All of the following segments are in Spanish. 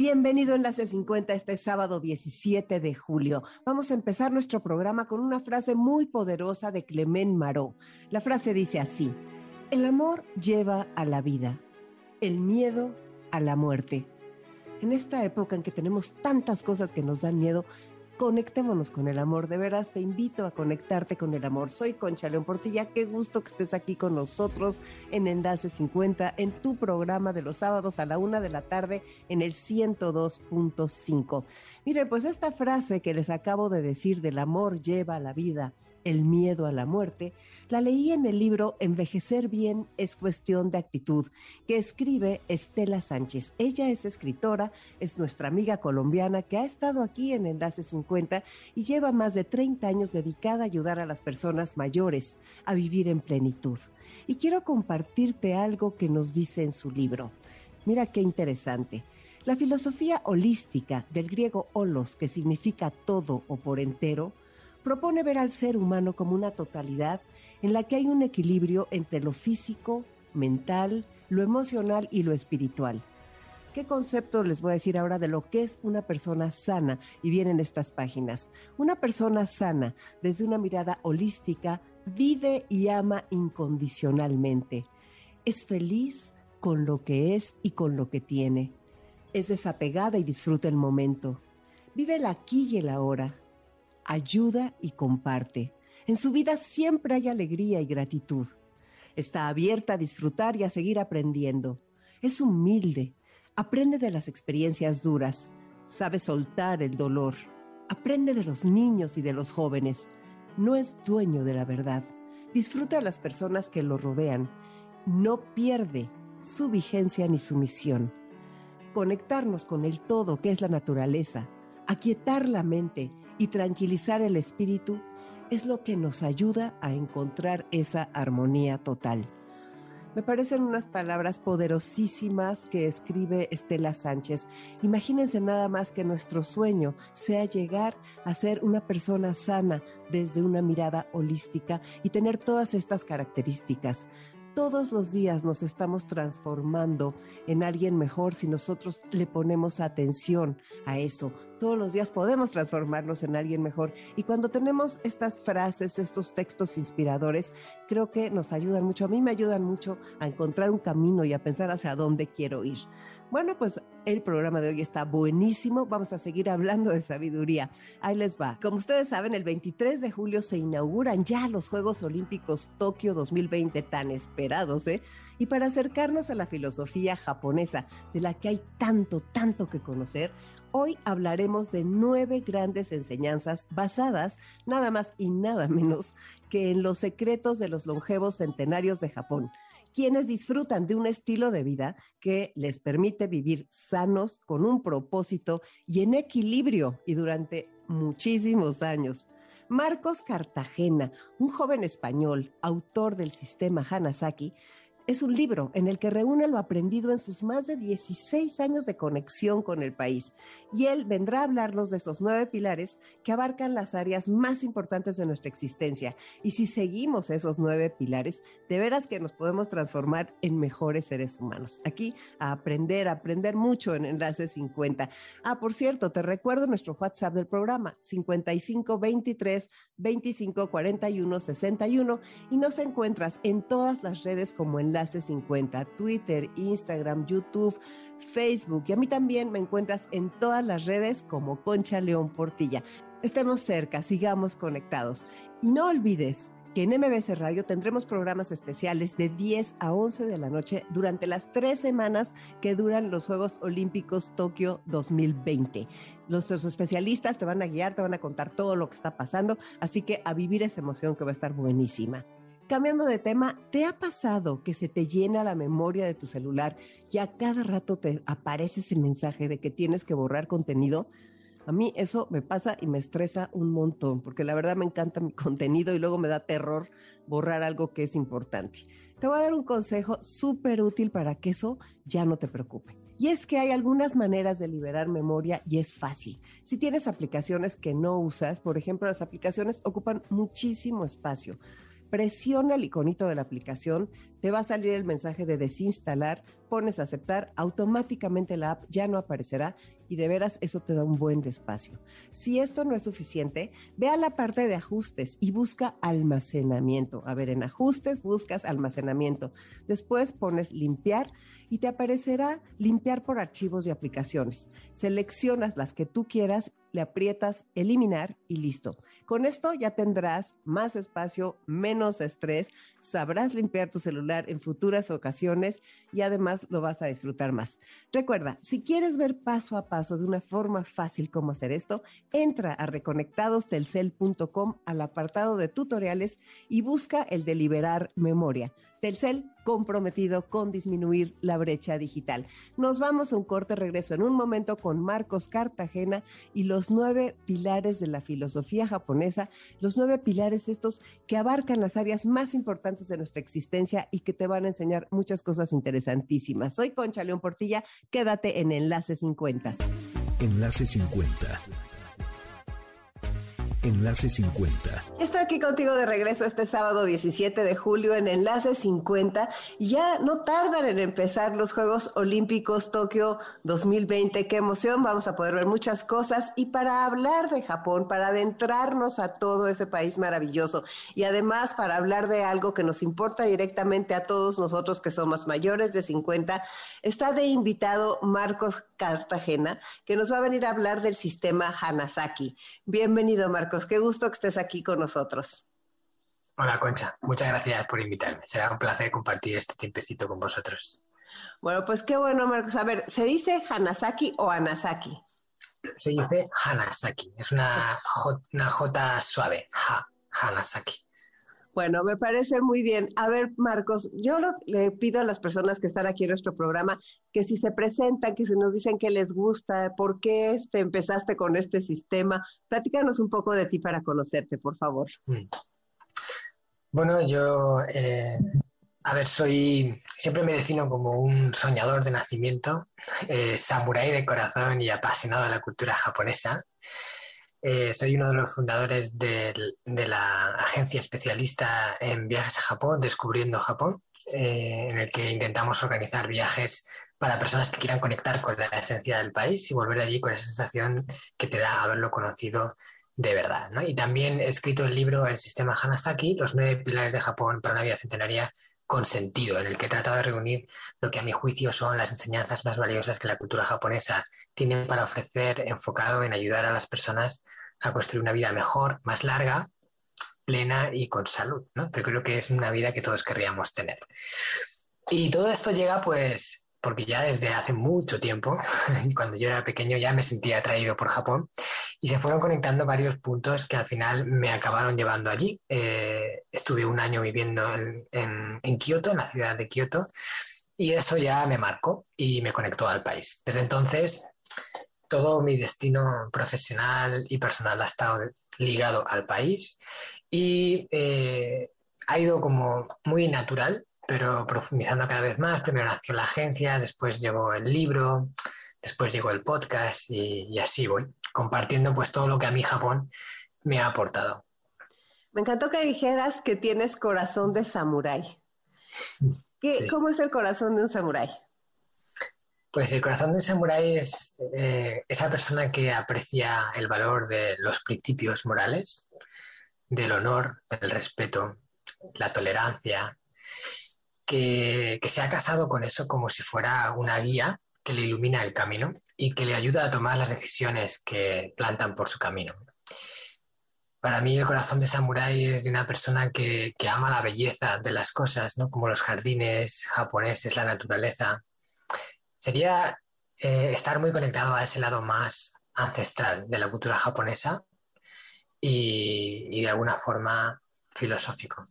Bienvenido Enlace 50 este sábado 17 de julio. Vamos a empezar nuestro programa con una frase muy poderosa de Clement Marot. La frase dice así, el amor lleva a la vida, el miedo a la muerte. En esta época en que tenemos tantas cosas que nos dan miedo, conectémonos con el amor. De veras, te invito a conectarte con el amor. Soy Concha León Portilla. Qué gusto que estés aquí con nosotros en Enlace 50, en tu programa de los sábados a la una de la tarde en el 102.5. Miren, pues esta frase que les acabo de decir del amor lleva la vida el miedo a la muerte, la leí en el libro Envejecer bien es cuestión de actitud, que escribe Estela Sánchez. Ella es escritora, es nuestra amiga colombiana que ha estado aquí en Enlace 50 y lleva más de 30 años dedicada a ayudar a las personas mayores a vivir en plenitud. Y quiero compartirte algo que nos dice en su libro. Mira qué interesante. La filosofía holística del griego holos, que significa todo o por entero, propone ver al ser humano como una totalidad en la que hay un equilibrio entre lo físico, mental, lo emocional y lo espiritual. ¿Qué concepto les voy a decir ahora de lo que es una persona sana? Y vienen estas páginas. Una persona sana, desde una mirada holística, vive y ama incondicionalmente. Es feliz con lo que es y con lo que tiene. Es desapegada y disfruta el momento. Vive el aquí y el ahora ayuda y comparte. En su vida siempre hay alegría y gratitud. Está abierta a disfrutar y a seguir aprendiendo. Es humilde, aprende de las experiencias duras, sabe soltar el dolor, aprende de los niños y de los jóvenes. No es dueño de la verdad. Disfruta a las personas que lo rodean. No pierde su vigencia ni su misión. Conectarnos con el todo que es la naturaleza, aquietar la mente y tranquilizar el espíritu es lo que nos ayuda a encontrar esa armonía total. Me parecen unas palabras poderosísimas que escribe Estela Sánchez. Imagínense nada más que nuestro sueño sea llegar a ser una persona sana desde una mirada holística y tener todas estas características todos los días nos estamos transformando en alguien mejor si nosotros le ponemos atención a eso. Todos los días podemos transformarnos en alguien mejor. Y cuando tenemos estas frases, estos textos inspiradores, creo que nos ayudan mucho. A mí me ayudan mucho a encontrar un camino y a pensar hacia dónde quiero ir. Bueno, pues el programa de hoy está buenísimo. Vamos a seguir hablando de sabiduría. Ahí les va. Como ustedes saben, el 23 de julio se inauguran ya los Juegos Olímpicos Tokio 2020 tan esperados, ¿eh? Y para acercarnos a la filosofía japonesa, de la que hay tanto, tanto que conocer, hoy hablaremos de nueve grandes enseñanzas basadas nada más y nada menos que en los secretos de los longevos centenarios de Japón quienes disfrutan de un estilo de vida que les permite vivir sanos, con un propósito y en equilibrio y durante muchísimos años. Marcos Cartagena, un joven español, autor del sistema Hanasaki, es un libro en el que reúne lo aprendido en sus más de 16 años de conexión con el país. Y él vendrá a hablarnos de esos nueve pilares que abarcan las áreas más importantes de nuestra existencia. Y si seguimos esos nueve pilares, de veras que nos podemos transformar en mejores seres humanos. Aquí a aprender, a aprender mucho en Enlace 50. Ah, por cierto, te recuerdo nuestro WhatsApp del programa, 55 23 25 41 61 y nos encuentras en todas las redes como Enlace Enlace 50, Twitter, Instagram, YouTube, Facebook y a mí también me encuentras en todas las redes como Concha León Portilla. Estemos cerca, sigamos conectados. Y no olvides que en MBC Radio tendremos programas especiales de 10 a 11 de la noche durante las tres semanas que duran los Juegos Olímpicos Tokio 2020. Nuestros especialistas te van a guiar, te van a contar todo lo que está pasando, así que a vivir esa emoción que va a estar buenísima. Cambiando de tema, ¿te ha pasado que se te llena la memoria de tu celular y a cada rato te aparece ese mensaje de que tienes que borrar contenido? A mí eso me pasa y me estresa un montón, porque la verdad me encanta mi contenido y luego me da terror borrar algo que es importante. Te voy a dar un consejo súper útil para que eso ya no te preocupe. Y es que hay algunas maneras de liberar memoria y es fácil. Si tienes aplicaciones que no usas, por ejemplo, las aplicaciones ocupan muchísimo espacio presiona el iconito de la aplicación, te va a salir el mensaje de desinstalar, pones aceptar, automáticamente la app ya no aparecerá y de veras eso te da un buen despacio. Si esto no es suficiente, ve a la parte de ajustes y busca almacenamiento. A ver, en ajustes buscas almacenamiento. Después pones limpiar y te aparecerá limpiar por archivos y aplicaciones. Seleccionas las que tú quieras le aprietas eliminar y listo. Con esto ya tendrás más espacio, menos estrés, sabrás limpiar tu celular en futuras ocasiones y además lo vas a disfrutar más. Recuerda, si quieres ver paso a paso de una forma fácil cómo hacer esto, entra a reconectadostelcel.com al apartado de tutoriales y busca el de liberar memoria. Telcel comprometido con disminuir la brecha digital. Nos vamos a un corte regreso en un momento con Marcos Cartagena y los nueve pilares de la filosofía japonesa, los nueve pilares estos que abarcan las áreas más importantes de nuestra existencia y que te van a enseñar muchas cosas interesantísimas. Soy Concha León Portilla, quédate en Enlace 50. Enlace 50 Enlace 50. Estoy aquí contigo de regreso este sábado 17 de julio en Enlace 50. Ya no tardan en empezar los Juegos Olímpicos Tokio 2020. Qué emoción, vamos a poder ver muchas cosas. Y para hablar de Japón, para adentrarnos a todo ese país maravilloso y además para hablar de algo que nos importa directamente a todos nosotros que somos mayores de 50, está de invitado Marcos Cartagena, que nos va a venir a hablar del sistema Hanasaki. Bienvenido, Marcos. Qué gusto que estés aquí con nosotros. Hola, Concha. Muchas gracias por invitarme. Será un placer compartir este tiempecito con vosotros. Bueno, pues qué bueno, Marcos. A ver, ¿se dice Hanasaki o Anasaki? Se dice Hanasaki. Es una J, una J suave. Ha, Hanasaki. Bueno, me parece muy bien. A ver, Marcos, yo le pido a las personas que están aquí en nuestro programa que si se presentan, que se nos dicen qué les gusta, por qué este, empezaste con este sistema, platícanos un poco de ti para conocerte, por favor. Mm. Bueno, yo, eh, a ver, soy, siempre me defino como un soñador de nacimiento, eh, samurái de corazón y apasionado de la cultura japonesa. Eh, soy uno de los fundadores de, la agencia especialista en viajes a Japón, Descubriendo Japón, eh, en el que intentamos organizar viajes para personas que quieran conectar con la esencia del país y volver de allí con esa sensación que te da haberlo conocido de verdad. Y también he escrito el libro El sistema Hanasaki, los nueve pilares de Japón para una vida centenaria con sentido, en el que he tratado de reunir lo que a mi juicio son las enseñanzas más valiosas que la cultura japonesa tiene para ofrecer, enfocado en ayudar a las personas a construir una vida mejor, más larga, plena y con salud, ¿no? Pero creo que es una vida que todos querríamos tener. Y todo esto llega, pues, porque ya desde hace mucho tiempo, cuando yo era pequeño, ya me sentía atraído por Japón y se fueron conectando varios puntos que al final me acabaron llevando allí. Eh, estuve un año viviendo en, en, Kioto, en la ciudad de Kioto, y eso ya me marcó y me conectó al país. Desde entonces, todo mi destino profesional y personal ha estado ligado al país y eh, ha ido como muy natural pero profundizando cada vez más. Primero nació la agencia, después llegó el libro, después llegó el podcast y, así voy, compartiendo pues todo lo que a mí Japón me ha aportado. Me encantó que dijeras que tienes corazón de samurái. ¿Cómo es el corazón de un samurái? Pues el corazón de un samurái es eh, esa persona que aprecia el valor de los principios morales, del honor, el respeto, la tolerancia, que, se ha casado con eso como si fuera una guía que le ilumina el camino y que le ayuda a tomar las decisiones que plantan por su camino. Para mí el corazón de samurái es de una persona que, ama la belleza de las cosas, ¿no? como los jardines japoneses, la naturaleza. Sería eh, estar muy conectado a ese lado más ancestral de la cultura japonesa y de alguna forma filosófico.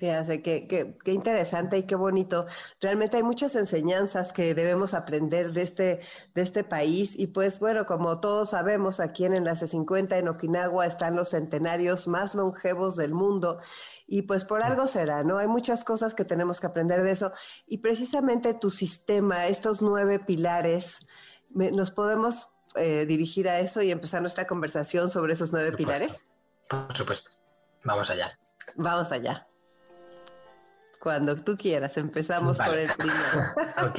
Fíjate, qué, qué, interesante y qué bonito. Realmente hay muchas enseñanzas que debemos aprender de este, de este país. Y pues bueno, como todos sabemos, aquí en Enlace 50 en Okinawa están los centenarios más longevos del mundo. Y pues por algo será, ¿no? Hay muchas cosas que tenemos que aprender de eso. Y precisamente tu sistema, estos nueve pilares, nos podemos eh, dirigir a eso y empezar nuestra conversación sobre esos nueve pilares. Por supuesto. Vamos allá. Vamos allá. Cuando tú quieras, empezamos por el primero. ok.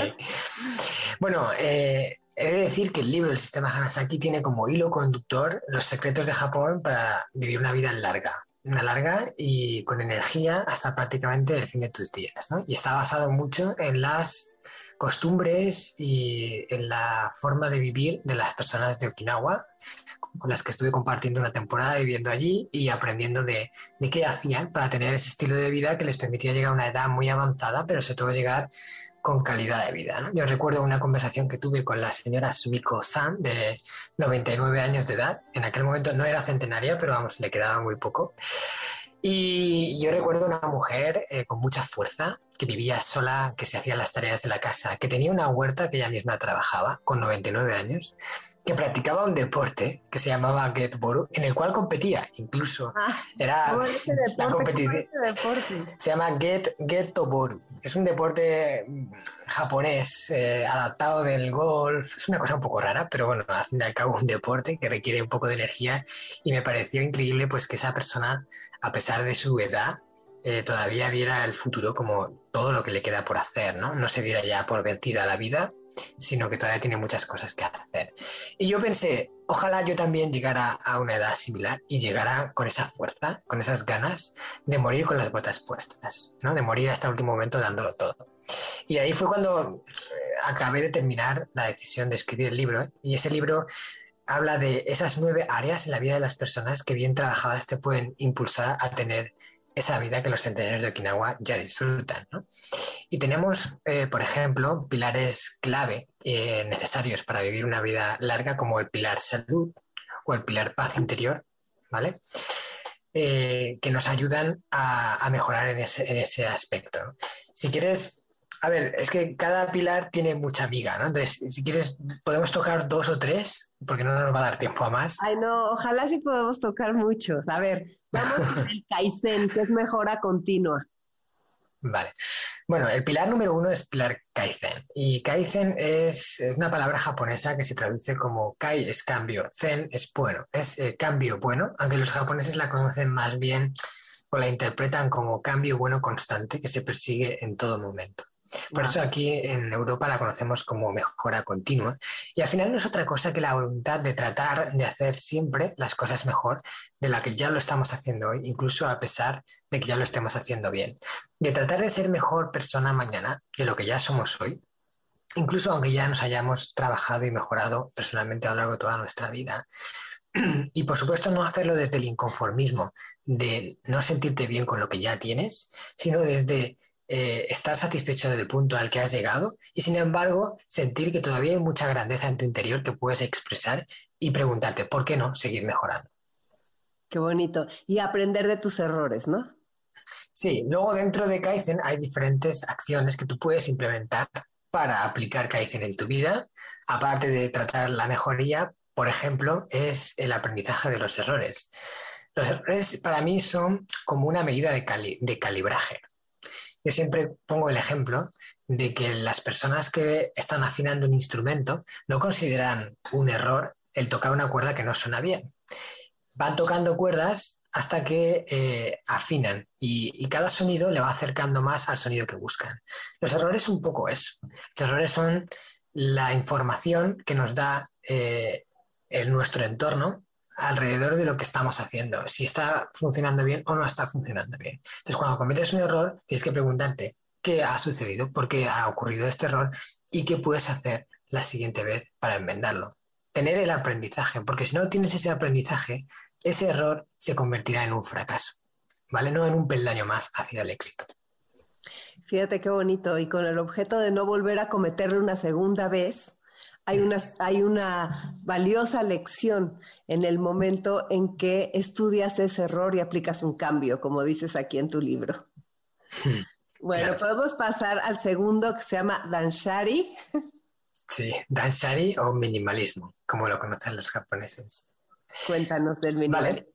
Bueno, eh, he de decir que el libro El sistema Hanasaki tiene como hilo conductor los secretos de Japón para vivir una vida larga. Una larga y con energía hasta prácticamente el fin de tus días, ¿no? Y está basado mucho en las costumbres y en la forma de vivir de las personas de Okinawa, con las que estuve compartiendo una temporada viviendo allí y aprendiendo de, de, qué hacían para tener ese estilo de vida que les permitía llegar a una edad muy avanzada, pero sobre todo llegar con calidad de vida. Yo recuerdo una conversación que tuve con la señora Sumiko San, de 99 años de edad. En aquel momento no era centenaria, pero vamos, le quedaba muy poco. Y yo recuerdo una mujer eh, con mucha fuerza, que vivía sola, que se hacía las tareas de la casa, que tenía una huerta que ella misma trabajaba con 99 años que practicaba un deporte que se llamaba Getboru, en el cual competía, incluso. Ah, era la competición. Se llama Get Getoboru. Es un deporte mm, japonés eh, adaptado del golf. Es una cosa un poco rara, pero bueno, al fin y al cabo un deporte que requiere un poco de energía y me pareció increíble pues que esa persona, a pesar de su edad, eh, todavía viera el futuro como todo lo que le queda por hacer, ¿no? No se diera ya por vencida la vida, sino que todavía tiene muchas cosas que hacer. Y yo pensé, ojalá yo también llegara a una edad similar y llegara con esa fuerza, con esas ganas de morir con las botas puestas, ¿no? De morir hasta el último momento dándolo todo. Y ahí fue cuando eh, acabé de terminar la decisión de escribir el libro, y ese libro habla de esas nueve áreas en la vida de las personas que bien trabajadas te pueden impulsar a tener esa vida que los centenarios de Okinawa ya disfrutan. Y tenemos, eh, por ejemplo, pilares clave eh, necesarios para vivir una vida larga, como el pilar salud o el pilar paz interior, ¿vale? Eh, que nos ayudan a, mejorar en ese, aspecto. Si quieres, a ver, es que cada pilar tiene mucha amiga, ¿no? Entonces, si quieres, podemos tocar dos o tres, porque no nos va a dar tiempo a más. Ay, no, ojalá sí podamos tocar muchos. A ver, Vamos con el Kaizen, que es mejora continua. Vale. Bueno, el pilar número uno es pilar Kaizen. Y Kaizen es una palabra japonesa que se traduce como Kai es cambio, Zen es bueno, es eh, cambio bueno, aunque los japoneses la conocen más bien o la interpretan como cambio bueno constante que se persigue en todo momento. Por eso aquí en Europa la conocemos como mejora continua. Y al final no es otra cosa que la voluntad de tratar de hacer siempre las cosas mejor de la que ya lo estamos haciendo hoy, incluso a pesar de que ya lo estemos haciendo bien. De tratar de ser mejor persona mañana de lo que ya somos hoy, incluso aunque ya nos hayamos trabajado y mejorado personalmente a lo largo de toda nuestra vida. Y por supuesto no hacerlo desde el inconformismo, de no sentirte bien con lo que ya tienes, sino desde eh, estar satisfecho del punto al que has llegado y sin embargo sentir que todavía hay mucha grandeza en tu interior que puedes expresar y preguntarte por qué no seguir mejorando. Qué bonito. Y aprender de tus errores, ¿no? Sí, luego dentro de Kaizen hay diferentes acciones que tú puedes implementar para aplicar Kaizen en tu vida. Aparte de tratar la mejoría, por ejemplo, es el aprendizaje de los errores. Los errores para mí son como una medida de, de calibraje. Yo siempre pongo el ejemplo de que las personas que están afinando un instrumento no consideran un error el tocar una cuerda que no suena bien. Van tocando cuerdas hasta que eh, afinan y, cada sonido le va acercando más al sonido que buscan. Los errores son un poco eso. Los errores son la información que nos da eh, nuestro entorno alrededor de lo que estamos haciendo, si está funcionando bien o no está funcionando bien. Entonces, cuando cometes un error, tienes que preguntarte qué ha sucedido, por qué ha ocurrido este error y qué puedes hacer la siguiente vez para enmendarlo. Tener el aprendizaje, porque si no tienes ese aprendizaje, ese error se convertirá en un fracaso, ¿vale? No en un peldaño más hacia el éxito. Fíjate qué bonito, y con el objeto de no volver a cometerlo una segunda vez, hay una, hay una valiosa lección en el momento en que estudias ese error y aplicas un cambio, como dices aquí en tu libro. Bueno, podemos pasar al segundo que se llama Danshari. Sí, Danshari o minimalismo, como lo conocen los japoneses. Cuéntanos del minimalismo.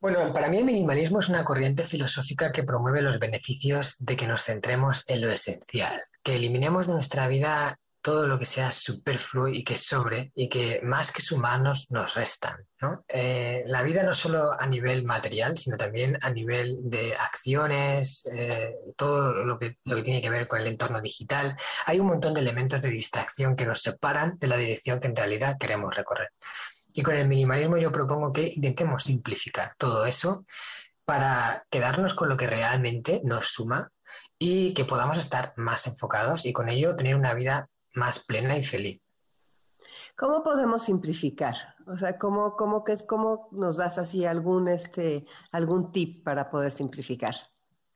Bueno, para mí el minimalismo es una corriente filosófica que promueve los beneficios de que nos centremos en lo esencial, que eliminemos de nuestra vida todo lo que sea superfluo y que sobre y que más que sumanos nos restan. Eh, la vida no solo a nivel material, sino también a nivel de acciones, eh, todo lo que, lo que tiene que ver con el entorno digital. Hay un montón de elementos de distracción que nos separan de la dirección que en realidad queremos recorrer. Y con el minimalismo yo propongo que intentemos simplificar todo eso para quedarnos con lo que realmente nos suma y que podamos estar más enfocados y con ello tener una vida más plena y feliz. ¿Cómo podemos simplificar? O sea, ¿cómo, cómo, que es, cómo nos das así algún, este, algún tip para poder simplificar?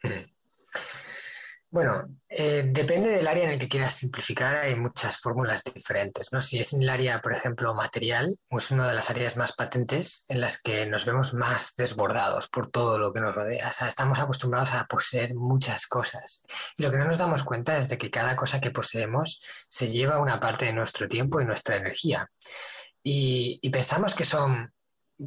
Hmm. Bueno, eh, depende del área en el que quieras simplificar, hay muchas fórmulas diferentes, ¿no? Si es en el área, por ejemplo, material, es una de las áreas más patentes en las que nos vemos más desbordados por todo lo que nos rodea. O sea, estamos acostumbrados a poseer muchas cosas. Y lo que no nos damos cuenta es de que cada cosa que poseemos se lleva una parte de nuestro tiempo y nuestra energía. y pensamos que son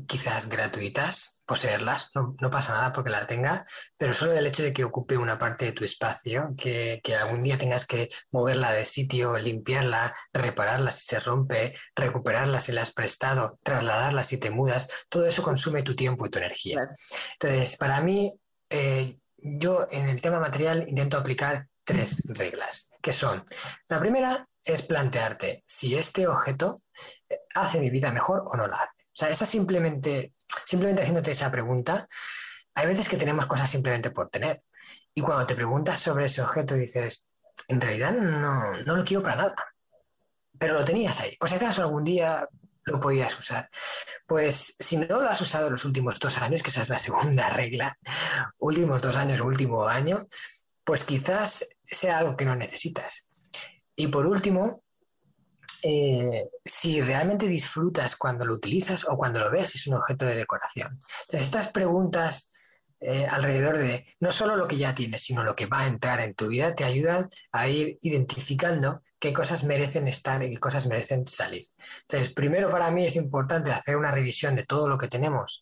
quizás gratuitas, poseerlas, no, pasa nada porque la tenga, pero solo el hecho de que ocupe una parte de tu espacio, que, algún día tengas que moverla de sitio, limpiarla, repararla si se rompe, recuperarla si la has prestado, trasladarla si te mudas, todo eso consume tu tiempo y tu energía. Entonces, para mí, eh, yo en el tema material intento aplicar tres reglas, que son, la primera es plantearte si este objeto eh, hace mi vida mejor o no la hace. O sea, esa simplemente, simplemente haciéndote esa pregunta, hay veces que tenemos cosas simplemente por tener. Y cuando te preguntas sobre ese objeto dices, en realidad no, no lo quiero para nada. Pero lo tenías ahí. Por si acaso algún día lo podías usar. Pues si no lo has usado los últimos dos años, que esa es la segunda regla, últimos dos años, último año, pues quizás sea algo que no necesitas. Y por último, eh, si realmente disfrutas cuando lo utilizas o cuando lo ves, es un objeto de decoración. Entonces, estas preguntas eh, alrededor de no solo lo que ya tienes, sino lo que va a entrar en tu vida, te ayudan a ir identificando qué cosas merecen estar y qué cosas merecen salir. Entonces, primero para mí es importante hacer una revisión de todo lo que tenemos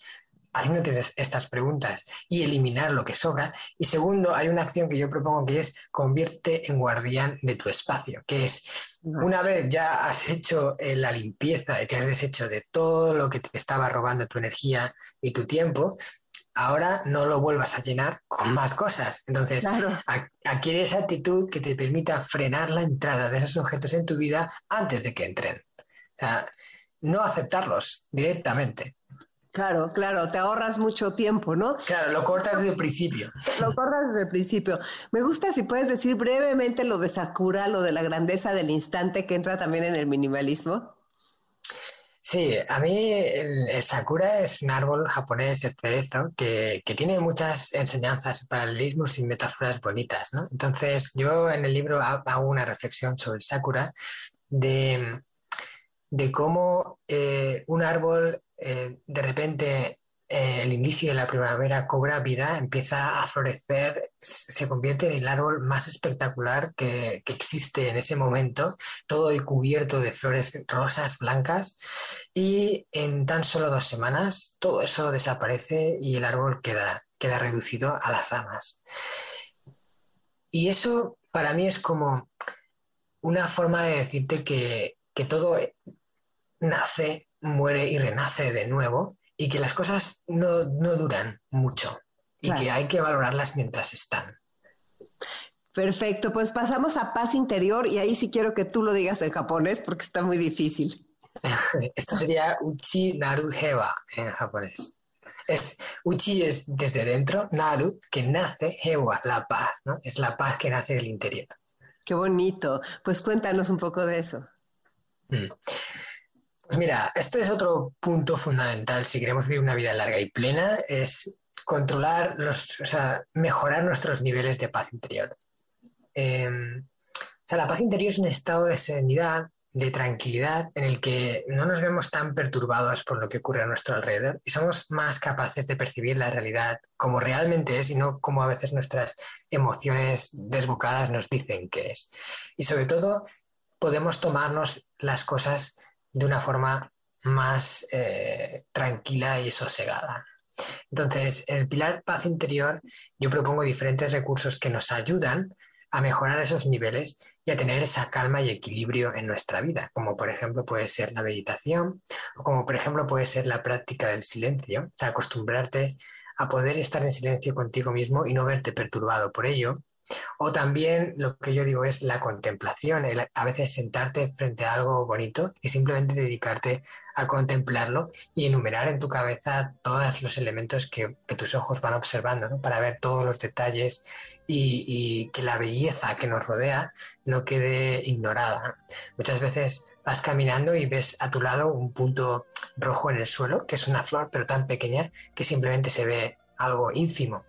haciéndote estas preguntas y eliminar lo que sobra. Y segundo, hay una acción que yo propongo que es convierte en guardián de tu espacio, que es una vez ya has hecho eh, la limpieza y te has deshecho de todo lo que te estaba robando tu energía y tu tiempo, ahora no lo vuelvas a llenar con más cosas. Entonces, adquiere esa actitud que te permita frenar la entrada de esos objetos en tu vida antes de que entren. no aceptarlos directamente. Claro, claro, te ahorras mucho tiempo, ¿no? Claro, lo cortas desde el principio. Lo cortas desde el principio. Me gusta si puedes decir brevemente lo de Sakura, lo de la grandeza del instante que entra también en el minimalismo. Sí, a mí el, Sakura es un árbol japonés, el cerezo, que, que, tiene muchas enseñanzas, paralelismos y metáforas bonitas, ¿no? Entonces, yo en el libro hago una reflexión sobre el Sakura de, de cómo eh, un árbol eh, de repente eh, el inicio de la primavera cobra vida, empieza a florecer, se convierte en el árbol más espectacular que, existe en ese momento, todo cubierto de flores rosas, blancas, y en tan solo dos semanas todo eso desaparece y el árbol queda, queda reducido a las ramas. Y eso para mí es como una forma de decirte que, que todo nace muere y renace de nuevo y que las cosas no, duran mucho y que hay que valorarlas mientras están. Perfecto, pues pasamos a paz interior y ahí sí quiero que tú lo digas en japonés porque está muy difícil. Esto sería Uchi Naru Heva en japonés. Es, uchi es desde dentro, Naru, que nace, Hewa, la paz, ¿no? Es la paz que nace del interior. Qué bonito. Pues cuéntanos un poco de eso. Mm. Pues mira, esto es otro punto fundamental si queremos vivir una vida larga y plena, es controlar, los, o sea, mejorar nuestros niveles de paz interior. Em, o sea, la paz interior es un estado de serenidad de tranquilidad en el que no nos vemos tan perturbados por lo que ocurre a nuestro alrededor y somos más capaces de percibir la realidad como realmente es y no como a veces nuestras emociones desbocadas nos dicen que es. Y sobre todo podemos tomarnos las cosas de una forma más eh, tranquila y sosegada. Entonces, en el pilar paz interior yo propongo diferentes recursos que nos ayudan a mejorar esos niveles y a tener esa calma y equilibrio en nuestra vida, como por ejemplo puede ser la meditación o como por ejemplo puede ser la práctica del silencio, o sea, acostumbrarte a poder estar en silencio contigo mismo y no verte perturbado por ello. O también lo que yo digo es la contemplación, a veces sentarte frente a algo bonito y simplemente dedicarte a contemplarlo y enumerar en tu cabeza todos los elementos que, tus ojos van observando, para ver todos los detalles y, que la belleza que nos rodea no quede ignorada. Muchas veces vas caminando y ves a tu lado un punto rojo en el suelo, que es una flor, pero tan pequeña que simplemente se ve algo ínfimo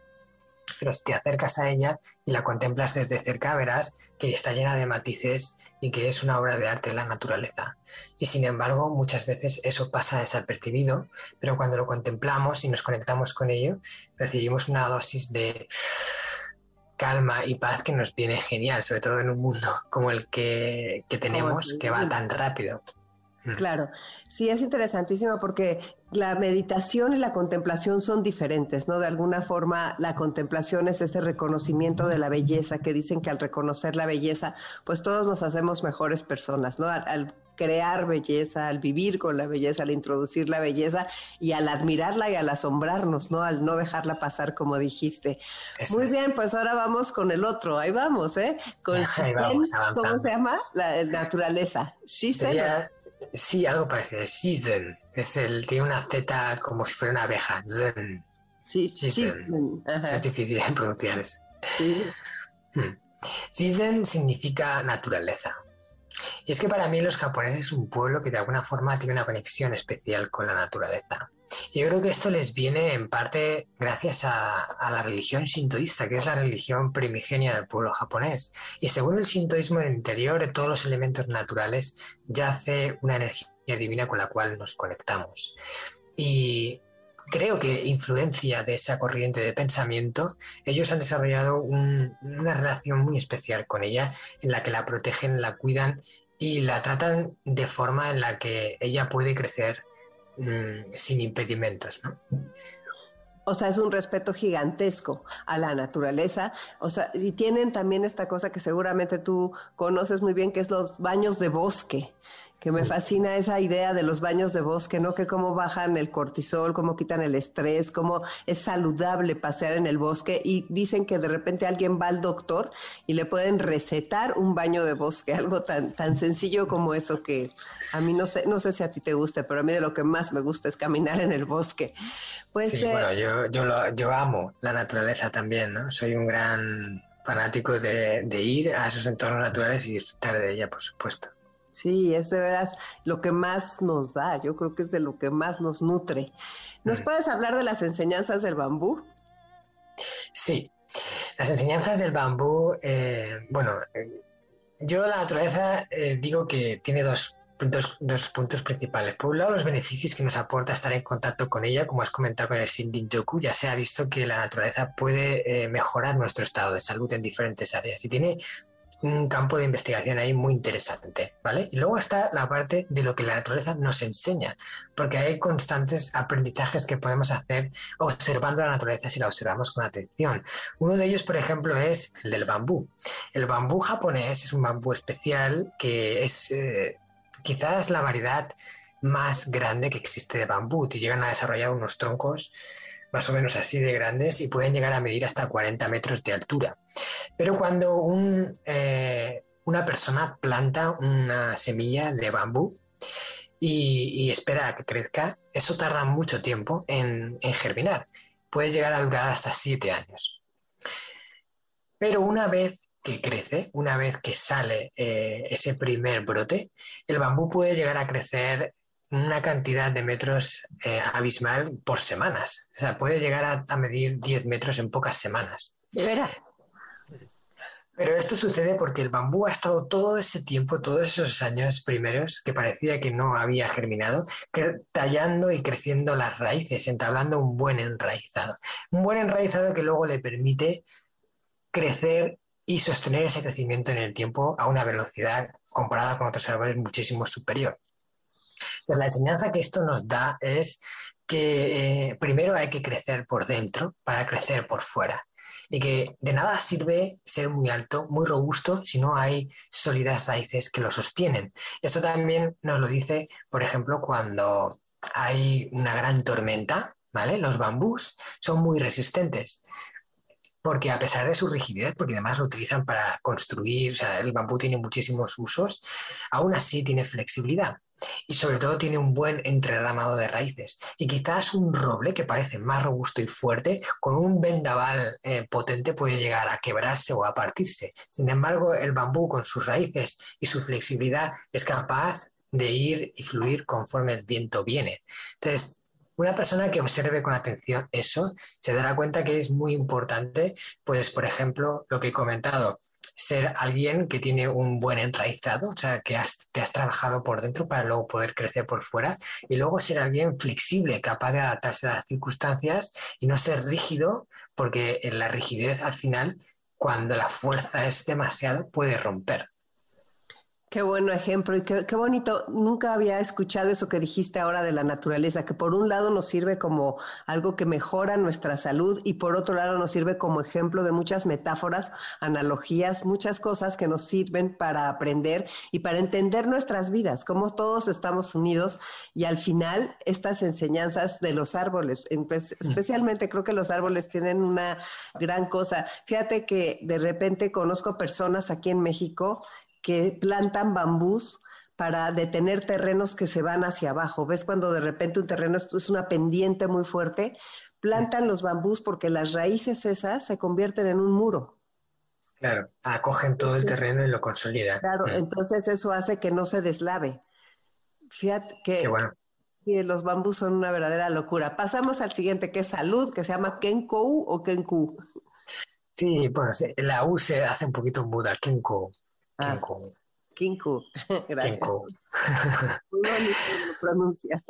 pero si te acercas a ella y la contemplas desde cerca, verás que está llena de matices y que es una obra de arte en la naturaleza. Y sin embargo, muchas veces eso pasa desapercibido, pero cuando lo contemplamos y nos conectamos con ello, recibimos una dosis de calma y paz que nos viene genial, sobre todo en un mundo como el que, que tenemos, que va tan rápido. Claro, sí, es interesantísimo porque la meditación y la contemplación son diferentes, ¿no? De alguna forma, la contemplación es ese reconocimiento de la belleza, que dicen que al reconocer la belleza, pues todos nos hacemos mejores personas, ¿no? Al, crear belleza, al vivir con la belleza, al introducir la belleza y al admirarla y al asombrarnos, ¿no? Al no dejarla pasar, como dijiste. Muy bien, pues ahora vamos con el otro, ahí vamos, ¿eh? Con ¿cómo se llama? La naturaleza. Sería Sí, algo parecido. Season. Es el, tiene una Z como si fuera una abeja. Zen. Sí. Es difícil de pronunciar eso. Sí. Hmm. significa naturaleza. Y es que para mí los japoneses es un pueblo que de alguna forma tiene una conexión especial con la naturaleza. Yo creo que esto les viene en parte gracias a, la religión shintoísta, que es la religión primigenia del pueblo japonés. Y según el shintoísmo, en el interior de todos los elementos naturales yace una energía divina con la cual nos conectamos. Y creo que influencia de esa corriente de pensamiento, ellos han desarrollado una relación muy especial con ella, en la que la protegen, la cuidan y la tratan de forma en la que ella puede crecer Mm, sin impedimentos. O sea, es un respeto gigantesco a la naturaleza. O sea, y tienen también esta cosa que seguramente tú conoces muy bien, que es los baños de bosque que me fascina esa idea de los baños de bosque, ¿no? Que cómo bajan el cortisol, cómo quitan el estrés, cómo es saludable pasear en el bosque y dicen que de repente alguien va al doctor y le pueden recetar un baño de bosque, algo tan, tan sencillo como eso que a mí no sé, no sé si a ti te guste, pero a mí de lo que más me gusta es caminar en el bosque. Pues, sí, bueno, yo, yo, yo amo la naturaleza también, ¿no? Soy un gran fanático de, de ir a esos entornos naturales y disfrutar de ella, por supuesto. Sí, es de veras lo que más nos da, yo creo que es de lo que más nos nutre. ¿Nos mm. puedes hablar de las enseñanzas del bambú? Sí, las enseñanzas del bambú, eh, bueno, eh, yo la naturaleza eh, digo que tiene dos, dos, puntos principales. Por un lado, los beneficios que nos aporta estar en contacto con ella, como has comentado con el Yoku, ya se ha visto que la naturaleza puede mejorar nuestro estado de salud en diferentes áreas y tiene un campo de investigación ahí muy interesante, ¿vale? Y luego está la parte de lo que la naturaleza nos enseña, porque hay constantes aprendizajes que podemos hacer observando la naturaleza si la observamos con atención. Uno de ellos, por ejemplo, es el del bambú. El bambú japonés es un bambú especial que es eh, quizás la variedad más grande que existe de bambú. Y llegan a desarrollar unos troncos más o menos así de grandes y pueden llegar a medir hasta 40 metros de altura. Pero cuando eh, una persona planta una semilla de bambú y, espera a que crezca, eso tarda mucho tiempo en, germinar. Puede llegar a durar hasta 7 años. Pero una vez que crece, una vez que sale eh, ese primer brote, el bambú puede llegar a crecer una cantidad de metros eh, abismal por semanas. O sea, puede llegar a, medir 10 metros en pocas semanas. ¿De veras? Pero esto sucede porque el bambú ha estado todo ese tiempo, todos esos años primeros que parecía que no había germinado, tallando y creciendo las raíces, entablando un buen enraizado. Un buen enraizado que luego le permite crecer y sostener ese crecimiento en el tiempo a una velocidad comparada con otros árboles muchísimo superior. La enseñanza que esto nos da es que eh, primero hay que crecer por dentro para crecer por fuera y que de nada sirve ser muy alto, muy robusto, si no hay sólidas raíces que lo sostienen. Esto también nos lo dice, por ejemplo, cuando hay una gran tormenta, ¿vale? Los bambús son muy resistentes porque a pesar de su rigidez, porque además lo utilizan para construir, o sea, el bambú tiene muchísimos usos, aún así tiene flexibilidad y sobre todo tiene un buen entreramado de raíces. Y quizás un roble que parece más robusto y fuerte, con un vendaval eh, potente puede llegar a quebrarse o a partirse. Sin embargo, el bambú con sus raíces y su flexibilidad es capaz de ir y fluir conforme el viento viene. Entonces, una persona que observe con atención eso se dará cuenta que es muy importante, pues, por ejemplo, lo que he comentado, ser alguien que tiene un buen enraizado, o sea, que te has trabajado por dentro para luego poder crecer por fuera, y luego ser alguien flexible, capaz de adaptarse a las circunstancias y no ser rígido, porque en la rigidez al final, cuando la fuerza es demasiado, puede romper. Qué buen ejemplo y qué, bonito. Nunca había escuchado eso que dijiste ahora de la naturaleza, que por un lado nos sirve como algo que mejora nuestra salud y por otro lado nos sirve como ejemplo de muchas metáforas, analogías, muchas cosas que nos sirven para aprender y para entender nuestras vidas, cómo todos estamos unidos y al final estas enseñanzas de los árboles, mm. especialmente creo que los árboles tienen una gran cosa. Fíjate que de repente conozco personas aquí en México que plantan bambús para detener terrenos que se van hacia abajo. ¿Ves cuando de repente un terreno es una pendiente muy fuerte? Plantan los bambús porque las raíces esas se convierten en un muro. Claro, acogen todo el terreno y lo consolidan. Claro, mm. entonces eso hace que no se deslave. Fíjate que los bambús son una verdadera locura. Pasamos al siguiente, que es salud, que se llama Kenkou o Kenku. Sí, bueno, la U se hace un poquito muda, Kenkou. Ah, Kinku. Gracias. Muy pronuncias.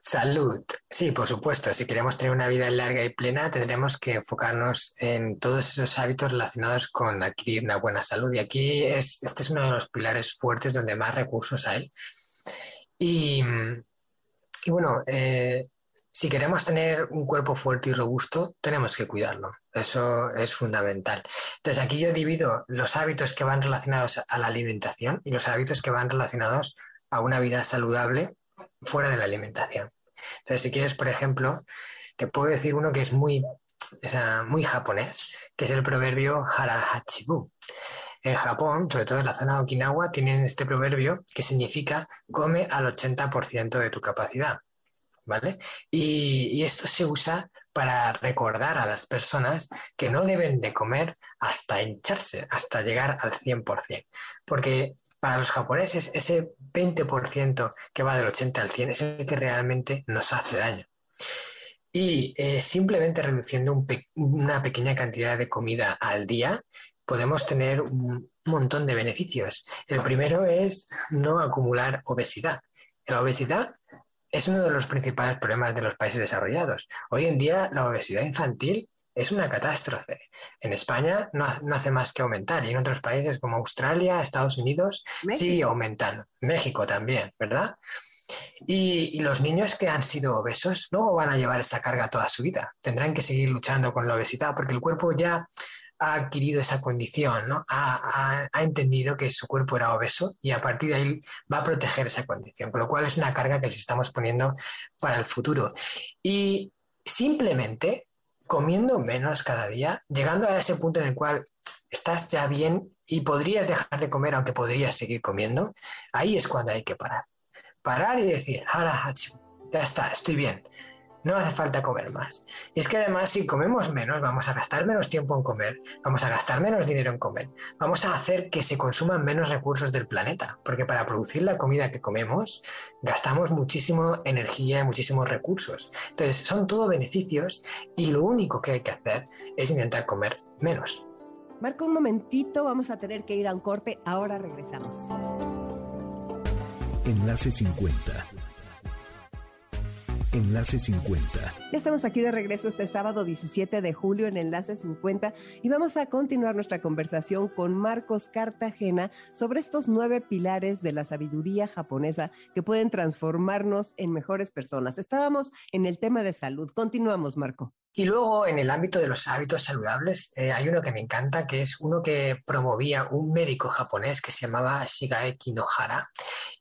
Salud. Sí, por supuesto. Si queremos tener una vida larga y plena, tendremos que enfocarnos en todos esos hábitos relacionados con adquirir una buena salud. Y aquí es, este es uno de los pilares fuertes donde más recursos hay. Y, y bueno, eh, si queremos tener un cuerpo fuerte y robusto, tenemos que cuidarlo. Eso es fundamental. Entonces, aquí yo divido los hábitos que van relacionados a la alimentación y los hábitos que van relacionados a una vida saludable fuera de la alimentación. Entonces, si quieres, por ejemplo, te puedo decir uno que es muy, muy japonés, que es el proverbio Hara Hachibu. En Japón, sobre todo en la zona de Okinawa, tienen este proverbio que significa come al 80% de tu capacidad. Y, esto se usa para recordar a las personas que no deben de comer hasta hincharse, hasta llegar al 100%, porque para los japoneses ese 20% que va del 80 al 100 es el que realmente nos hace daño. Y eh, simplemente reduciendo una pequeña cantidad de comida al día, podemos tener un montón de beneficios. El primero es no acumular obesidad. La obesidad es uno de los principales problemas de los países desarrollados. Hoy en día la obesidad infantil es una catástrofe. En España no, hace más que aumentar y en otros países como Australia, Estados Unidos sigue aumentando. México también, ¿verdad? Y, y, los niños que han sido obesos no van a llevar esa carga toda su vida. Tendrán que seguir luchando con la obesidad porque el cuerpo ya ha adquirido esa condición, ¿no? Ha, entendido que su cuerpo era obeso y a partir de ahí va a proteger esa condición, con lo cual es una carga que les estamos poniendo para el futuro. Y simplemente comiendo menos cada día, llegando a ese punto en el cual estás ya bien y podrías dejar de comer aunque podrías seguir comiendo, ahí es cuando hay que parar. Parar y decir, ya está, estoy bien no hace falta comer más. Y es que además si comemos menos, vamos a gastar menos tiempo en comer, vamos a gastar menos dinero en comer, vamos a hacer que se consuman menos recursos del planeta, porque para producir la comida que comemos gastamos muchísimo energía y muchísimos recursos. Entonces son todo beneficios y lo único que hay que hacer es intentar comer menos. Marco, un momentito, vamos a tener que ir a un corte, ahora regresamos. Enlace 50 Enlace 50. Ya estamos aquí de regreso este sábado 17 de julio en Enlace 50 y vamos a continuar nuestra conversación con Marcos Cartagena sobre estos nueve pilares de la sabiduría japonesa que pueden transformarnos en mejores personas. Estábamos en el tema de salud. Continuamos, Marco. Y luego en el ámbito de los hábitos saludables eh, hay uno que me encanta, que es uno que promovía un médico japonés que se llamaba Shigaeki Nohara.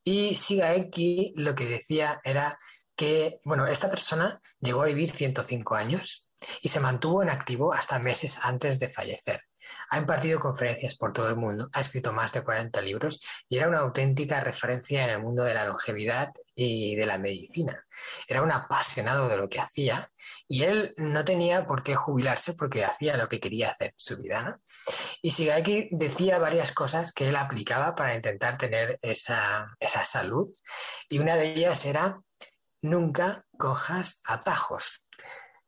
Y Shigaeki lo que decía era que, bueno, esta persona llegó a vivir 105 años y se mantuvo en activo hasta meses antes de fallecer. Ha impartido conferencias por todo el mundo, ha escrito más de 40 libros y era una auténtica referencia en el mundo de la longevidad y de la medicina. Era un apasionado de lo que hacía y él no tenía por qué jubilarse porque hacía lo que quería hacer su vida. ¿no? Y Shigeaki decía varias cosas que él aplicaba para intentar tener esa, esa salud y una de ellas era nunca cojas atajos.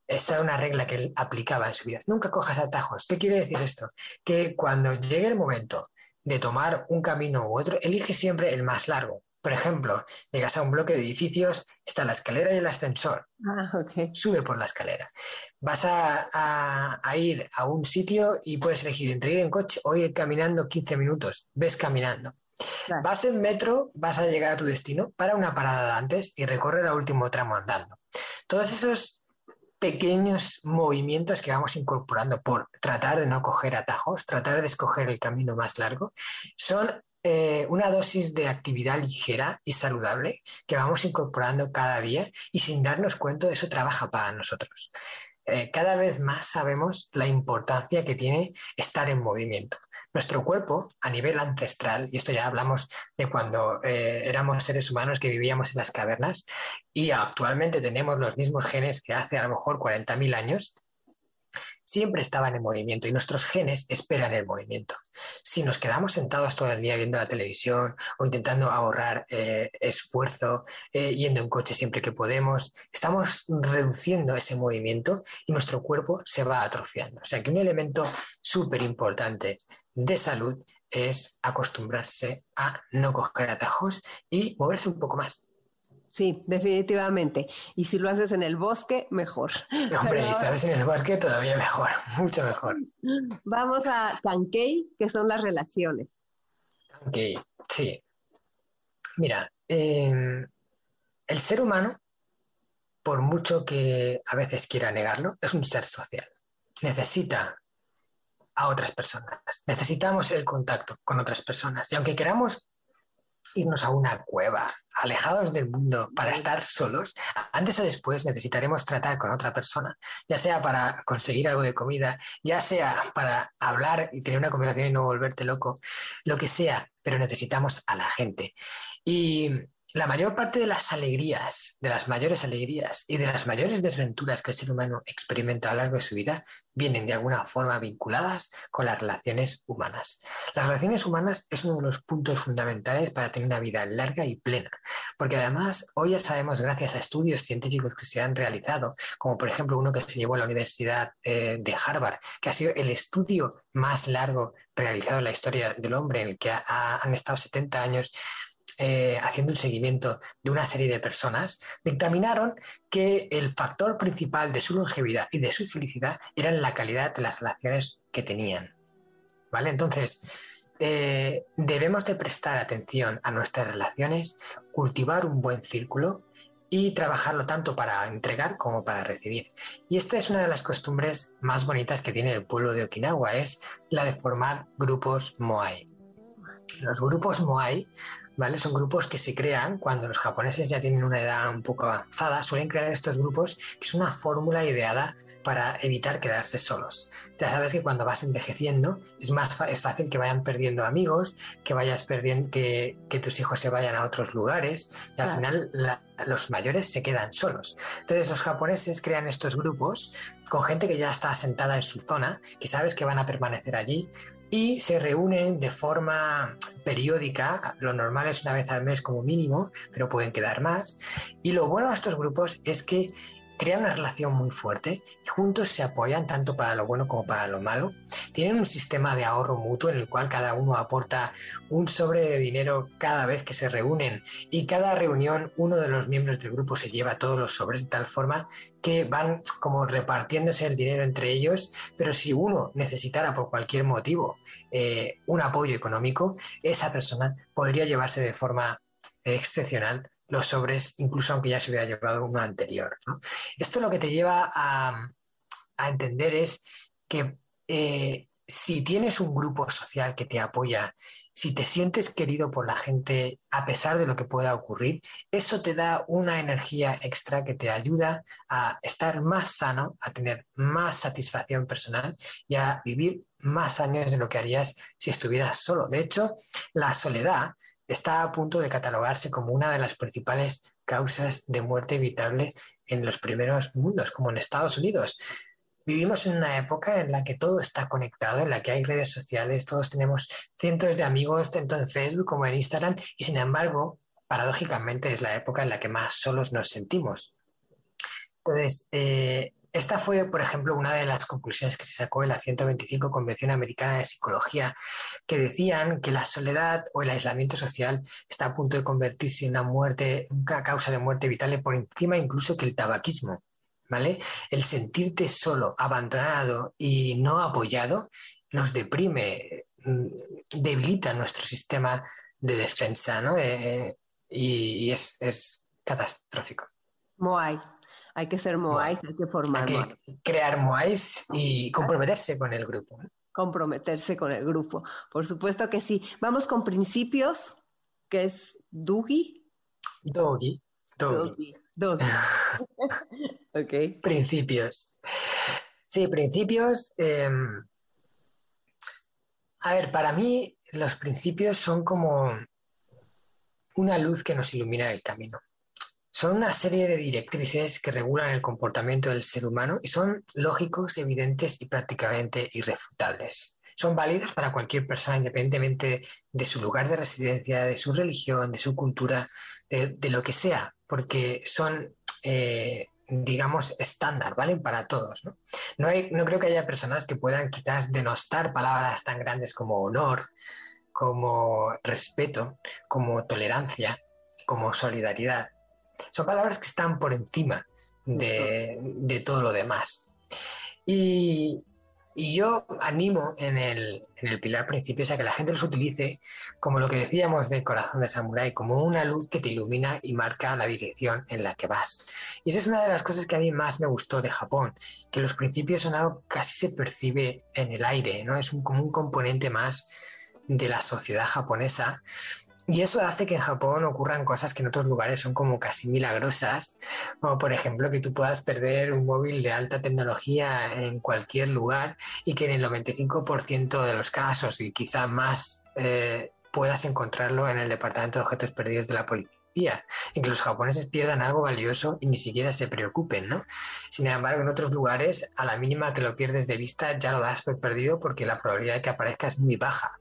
Esa era una regla que él aplicaba en su vida. Nunca cojas atajos. ¿Qué quiere decir esto? Que cuando llegue el momento de tomar un camino u otro, elige siempre el más largo. Por ejemplo, llegas a un bloque de edificios, está la escalera y el ascensor. Ah, Sube por la escalera. Vas a, a, ir a un sitio y puedes elegir entre ir en coche o ir caminando 15 minutos. Ves caminando. Vas en metro, vas a llegar a tu destino, para una parada antes y recorrer el último tramo andando. Todos esos pequeños movimientos que vamos incorporando por tratar de no coger atajos, tratar de escoger el camino más largo, son eh, una dosis de actividad ligera y saludable que vamos incorporando cada día y sin darnos cuenta eso trabaja para nosotros. Eh, cada vez más sabemos la importancia que tiene estar en movimiento. Nuestro cuerpo, a nivel ancestral, y esto ya hablamos de cuando eh, éramos seres humanos que vivíamos en las cavernas, y actualmente tenemos los mismos genes que hace a lo mejor 40.000 años, siempre estaban en movimiento y nuestros genes esperan el movimiento. Si nos quedamos sentados todo el día viendo la televisión o intentando ahorrar eh, esfuerzo, eh, yendo en coche siempre que podemos, estamos reduciendo ese movimiento y nuestro cuerpo se va atrofiando. O sea que un elemento súper importante de salud es acostumbrarse a no coger atajos y moverse un poco más. Sí, definitivamente. Y si lo haces en el bosque, mejor. Hombre, y si lo haces en el bosque, todavía mejor, mucho mejor. Vamos a Kankei, que son las relaciones. Kankei, sí. Mira, em, el ser humano, por mucho que a veces quiera negarlo, es un ser social. Necesita a otras personas. Necesitamos el contacto con otras personas. Y aunque queramos irnos a una cueva, alejados del mundo, para estar solos, antes o después necesitaremos tratar con otra persona, ya sea para conseguir algo de comida, ya sea para hablar y tener una conversación y no volverte loco, lo que sea, pero necesitamos a la gente. Y la mayor parte de las alegrías, de las mayores alegrías y de las mayores desventuras que el ser humano experimenta a lo largo de su vida vienen de alguna forma vinculadas con las relaciones humanas. Las relaciones humanas es uno de los puntos fundamentales para tener una vida larga y plena, porque además hoy ya sabemos, gracias a estudios científicos que se han realizado, como por ejemplo uno que se llevó a la Universidad eh, de Harvard, que ha sido el estudio más largo realizado en la historia del hombre, en el que han estado 70 años eh, haciendo un seguimiento de una serie de personas, dictaminaron que el factor principal de su longevidad y de su felicidad era la calidad de las relaciones que tenían. ¿Vale? Entonces, eh, debemos de prestar atención a nuestras relaciones, cultivar un buen círculo y trabajarlo tanto para entregar como para recibir. Y esta es una de las costumbres más bonitas que tiene el pueblo de Okinawa, es la de formar grupos Moai. Los grupos Moai ¿vale? Son grupos que se crean cuando los japoneses ya tienen una edad un poco avanzada, suelen crear estos grupos que es una fórmula ideada para evitar quedarse solos. Ya sabes que cuando vas envejeciendo es más es fácil que vayan perdiendo amigos, que vayas perdiendo que, tus hijos se vayan a otros lugares y al final los mayores se quedan solos. Entonces los japoneses crean estos grupos con gente que ya está asentada en su zona, que sabes que van a permanecer allí y se reúnen de forma periódica, lo normal es una vez al mes como mínimo, pero pueden quedar más. Y lo bueno de estos grupos es que crean una relación muy fuerte y juntos se apoyan tanto para lo bueno como para lo malo. Tienen un sistema de ahorro mutuo en el cual cada uno aporta un sobre de dinero cada vez que se reúnen y cada reunión uno de los miembros del grupo se lleva todos los sobres de tal forma que van como repartiéndose el dinero entre ellos, pero si uno necesitara por cualquier motivo eh, un apoyo económico, esa persona podría llevarse de forma excepcional los sobres, incluso aunque ya se hubiera llevado uno anterior. Esto lo que te lleva a, entender es que eh, si tienes un grupo social que te apoya, si te sientes querido por la gente a pesar de lo que pueda ocurrir, eso te da una energía extra que te ayuda a estar más sano, a tener más satisfacción personal y a vivir más años de lo que harías si estuvieras solo. De hecho, la soledad está a punto de catalogarse como una de las principales causas de muerte evitable en los primeros mundos, como en Estados Unidos. Vivimos en una época en la que todo está conectado, en la que hay redes sociales, todos tenemos cientos de amigos tanto en Facebook como en Instagram y sin embargo, paradójicamente es la época en la que más solos nos sentimos. Entonces, eh, esta fue, por ejemplo, una de las conclusiones que se sacó en la 125 Convención Americana de Psicología, que decían que la soledad o el aislamiento social está a punto de convertirse en una muerte, una causa de muerte vital por encima incluso que el tabaquismo. ¿Vale? El sentirte solo, abandonado y no apoyado nos deprime, mm, debilita nuestro sistema de defensa, ¿no? Eh, y, es, es catastrófico. Moai. Hay que ser Moais, hay que formar. Hay que crear Moais y comprometerse con el grupo. Comprometerse con el grupo. Por supuesto que sí. Vamos con principios, que es Dugi. Dogi. Dogi. Dogi. ok. Principios. Sí, principios. Em, a ver, para mí los principios son como una luz que nos ilumina el camino. Son una serie de directrices que regulan el comportamiento del ser humano y son lógicos, evidentes y prácticamente irrefutables. Son válidos para cualquier persona independientemente de su lugar de residencia, de su religión, de su cultura, de, lo que sea, porque son, eh, digamos, estándar, ¿valen? Para todos. ¿no? No, hay, no creo que haya personas que puedan quizás denostar palabras tan grandes como honor, como respeto, como tolerancia, como solidaridad son palabras que están por encima de, todo lo demás. Y, yo animo en el, pilar principio a que la gente los utilice como lo que decíamos de corazón de samurái, como una luz que te ilumina y marca la dirección en la que vas. Y esa es una de las cosas que a mí más me gustó de Japón, que los principios son algo que casi se percibe en el aire, ¿no? Es un, como un componente más de la sociedad japonesa y eso hace que en Japón ocurran cosas que en otros lugares son como casi milagrosas, como por ejemplo que tú puedas perder un móvil de alta tecnología en cualquier lugar y que en el 95% de los casos y quizá más eh, puedas encontrarlo en el Departamento de Objetos Perdidos de la Policía y que los japoneses pierdan algo valioso y ni siquiera se preocupen, ¿no? Sin embargo, en otros lugares, a la mínima que lo pierdes de vista, ya lo das por perdido porque la probabilidad de que aparezca es muy baja.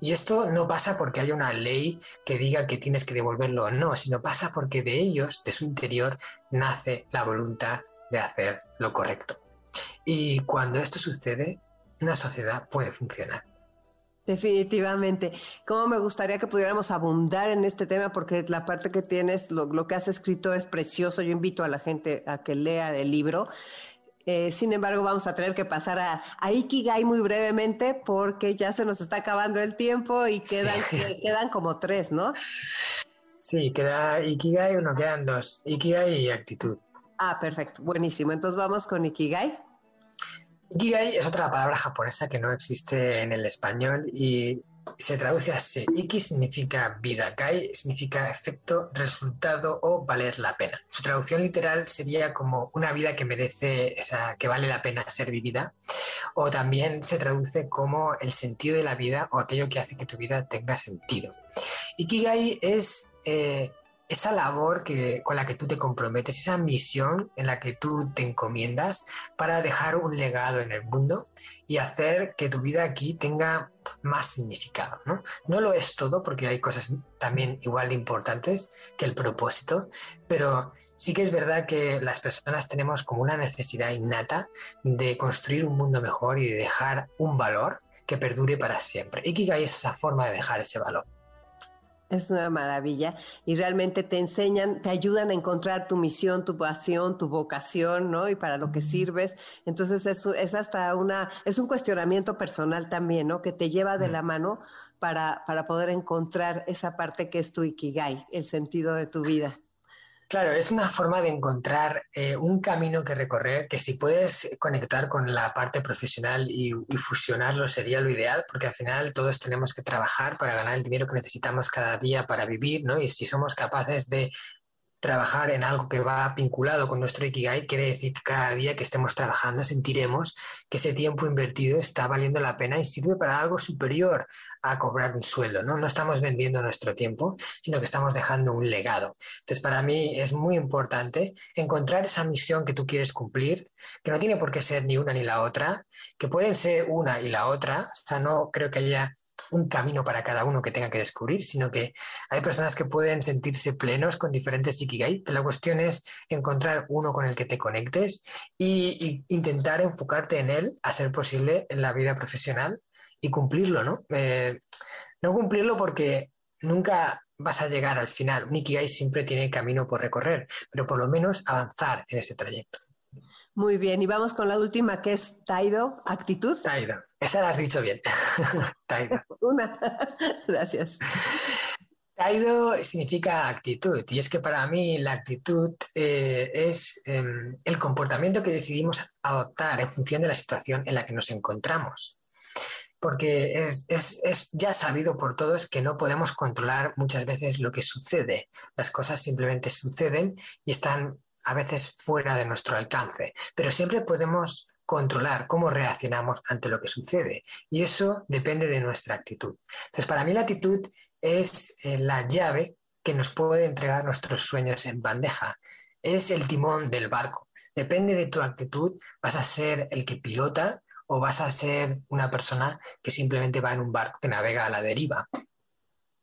Y esto no pasa porque haya una ley que diga que tienes que devolverlo o no, sino pasa porque de ellos, de su interior, nace la voluntad de hacer lo correcto. Y cuando esto sucede, una sociedad puede funcionar. Definitivamente. Cómo me gustaría que pudiéramos abundar en este tema porque la parte que tienes, lo, lo, que has escrito es precioso. Yo invito a la gente a que lea el libro. Eh, sin embargo, vamos a tener que pasar a, Ikigai muy brevemente porque ya se nos está acabando el tiempo y quedan, quedan como tres, ¿no? Sí, queda Ikigai, uno quedan dos, Ikigai y actitud. Ah, perfecto, buenísimo. Entonces vamos con Ikigai. Ikigai es otra palabra japonesa que no existe en el español y se traduce así. Iki significa vida, Kai significa efecto, resultado o valer la pena. Su traducción literal sería como una vida que merece, o sea, que vale la pena ser vivida. O también se traduce como el sentido de la vida o aquello que hace que tu vida tenga sentido. Ikigai es eh, esa labor que, con la que tú te comprometes, esa misión en la que tú te encomiendas para dejar un legado en el mundo y hacer que tu vida aquí tenga más significado. ¿no? no lo es todo porque hay cosas también igual de importantes que el propósito, pero sí que es verdad que las personas tenemos como una necesidad innata de construir un mundo mejor y de dejar un valor que perdure para siempre. Ikigai es esa forma de dejar ese valor. Es una maravilla y realmente te enseñan, te ayudan a encontrar tu misión, tu pasión, tu vocación, ¿no? Y para lo que sirves. Entonces es, es hasta una, es un cuestionamiento personal también, ¿no? Que te lleva de la mano para, para poder encontrar esa parte que es tu ikigai, el sentido de tu vida. Claro, es una forma de encontrar eh, un camino que recorrer que si puedes conectar con la parte profesional y, y, fusionarlo sería lo ideal, porque al final todos tenemos que trabajar para ganar el dinero que necesitamos cada día para vivir, ¿no? Y si somos capaces de trabajar en algo que va vinculado con nuestro Ikigai quiere decir que cada día que estemos trabajando sentiremos que ese tiempo invertido está valiendo la pena y sirve para algo superior a cobrar un sueldo, ¿no? No estamos vendiendo nuestro tiempo, sino que estamos dejando un legado. Entonces, para mí es muy importante encontrar esa misión que tú quieres cumplir, que no tiene por qué ser ni una ni la otra, que pueden ser una y la otra, o sea, no creo que haya un camino para cada uno que tenga que descubrir, sino que hay personas que pueden sentirse plenos con diferentes ikigai. la cuestión es encontrar uno con el que te conectes y, intentar enfocarte en él, a ser posible, en la vida profesional y cumplirlo, ¿no? Eh, no cumplirlo porque nunca vas a llegar al final. Un ikigai siempre tiene camino por recorrer, pero por lo menos avanzar en ese trayecto. Muy bien, y vamos con la última que es Taido, actitud. Taido, esa la has dicho bien. Taido. Una, gracias. Taido significa actitud y es que para mí la actitud eh, es eh, el comportamiento que decidimos adoptar en función de la situación en la que nos encontramos. Porque es, es, es ya sabido por todos que no podemos controlar muchas veces lo que sucede. Las cosas simplemente suceden y están a veces fuera de nuestro alcance, pero siempre podemos controlar cómo reaccionamos ante lo que sucede y eso depende de nuestra actitud. Entonces, para mí la actitud es eh, la llave que nos puede entregar nuestros sueños en bandeja. Es el timón del barco. Depende de tu actitud, vas a ser el que pilota o vas a ser una persona que simplemente va en un barco que navega a la deriva.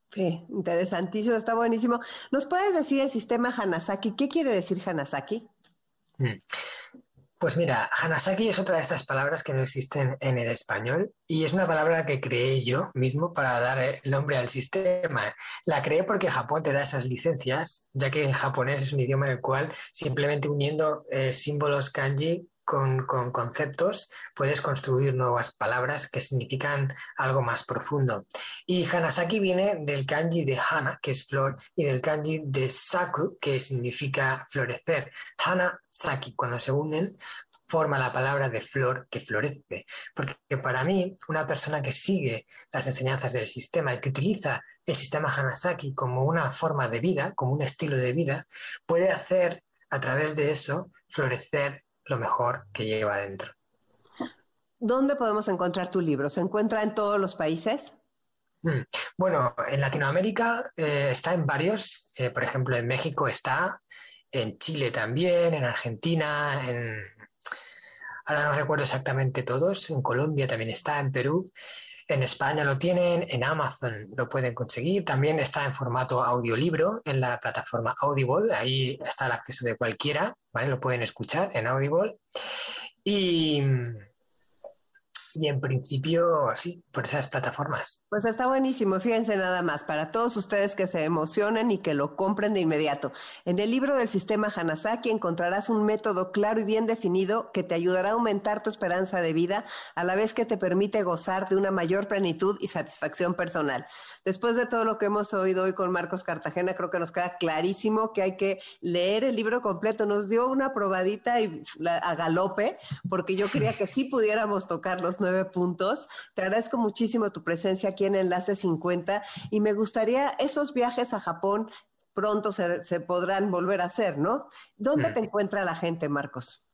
Sí, interesantísimo, está buenísimo. ¿Nos puedes decir el sistema Hanasaki? ¿Qué quiere decir Hanasaki? Mm. Pues mira, Hanasaki es otra de estas palabras que no existen en el español y es una palabra que creé yo mismo para dar el nombre al sistema. La creé porque Japón te da esas licencias, ya que en japonés es un idioma en el cual simplemente uniendo eh, símbolos kanji con, conceptos puedes construir nuevas palabras que significan algo más profundo. Y Hanasaki viene del kanji de Hana, que es flor, y del kanji de Saku, que significa florecer. Hana-saki, cuando se unen, forma la palabra de flor que florece. Porque para mí, una persona que sigue las enseñanzas del sistema y que utiliza el sistema Hanasaki como una forma de vida, como un estilo de vida, puede hacer a través de eso florecer lo mejor que lleva adentro. ¿Dónde podemos encontrar tu libro? ¿Se encuentra en todos los países? Mm. Bueno, en Latinoamérica eh, está en varios, eh, por ejemplo, en México está, en Chile también, en Argentina, en... Ahora no recuerdo exactamente todos, en Colombia también está, en Perú, en España lo tienen, en Amazon lo pueden conseguir. También está en formato audiolibro en la plataforma Audible. Ahí está el acceso de cualquiera, ¿vale? Lo pueden escuchar en Audible. Y, y en principio, sí, por esas plataformas. Pues está buenísimo, fíjense nada más, para todos ustedes que se emocionen y que lo compren de inmediato. En el libro del sistema Hanasaki encontrarás un método claro y bien definido que te ayudará a aumentar tu esperanza de vida, a la vez que te permite gozar de una mayor plenitud y satisfacción personal. Después de todo lo que hemos oído hoy con Marcos Cartagena, creo que nos queda clarísimo que hay que leer el libro completo. Nos dio una probadita y a galope, porque yo quería que sí pudiéramos tocar los nueve puntos. Te agradezco muchísimo tu presencia aquí en Enlace 50 y me gustaría esos viajes a Japón pronto se, podrán volver a hacer, ¿no? ¿Dónde te encuentra la gente, Marcos?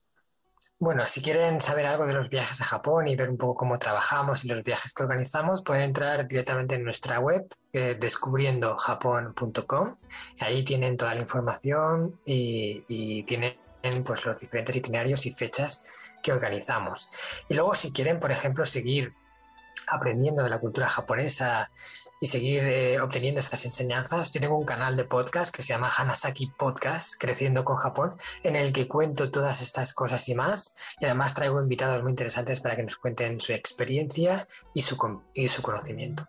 Bueno, si quieren saber algo de los viajes a Japón y ver un poco cómo trabajamos y los viajes que organizamos, pueden entrar directamente en nuestra web, eh, descubriendojapón.com. Ahí tienen toda la información y, y tienen pues, los diferentes itinerarios y fechas que organizamos. Y luego, si quieren, por ejemplo, seguir aprendiendo de la cultura japonesa y seguir eh, obteniendo estas enseñanzas, yo tengo un canal de podcast que se llama Hanasaki Podcast, Creciendo con Japón, en el que cuento todas estas cosas y más. Y además traigo invitados muy interesantes para que nos cuenten su experiencia y su, y su conocimiento.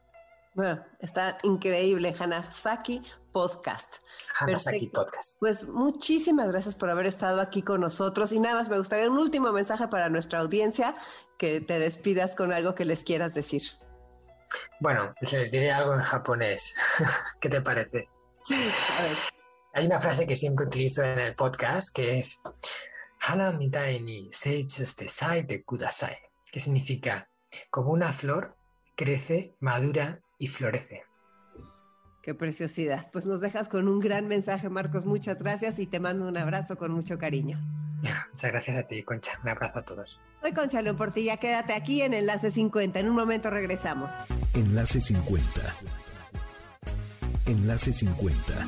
Bueno, está increíble, Hanasaki Podcast. Hanasaki Podcast. Pues muchísimas gracias por haber estado aquí con nosotros. Y nada más me gustaría un último mensaje para nuestra audiencia, que te despidas con algo que les quieras decir. Bueno, pues les diré algo en japonés. ¿Qué te parece? Sí, a ver. Hay una frase que siempre utilizo en el podcast que es Hana mitai ni seichuste sai de kudasai, que significa como una flor crece, madura y florece. Qué preciosidad. Pues nos dejas con un gran mensaje, Marcos. Muchas gracias y te mando un abrazo con mucho cariño. Muchas gracias a ti, Concha. Un abrazo a todos. Soy Concha León Portilla. Quédate aquí en Enlace 50. En un momento regresamos. Enlace 50. Enlace 50.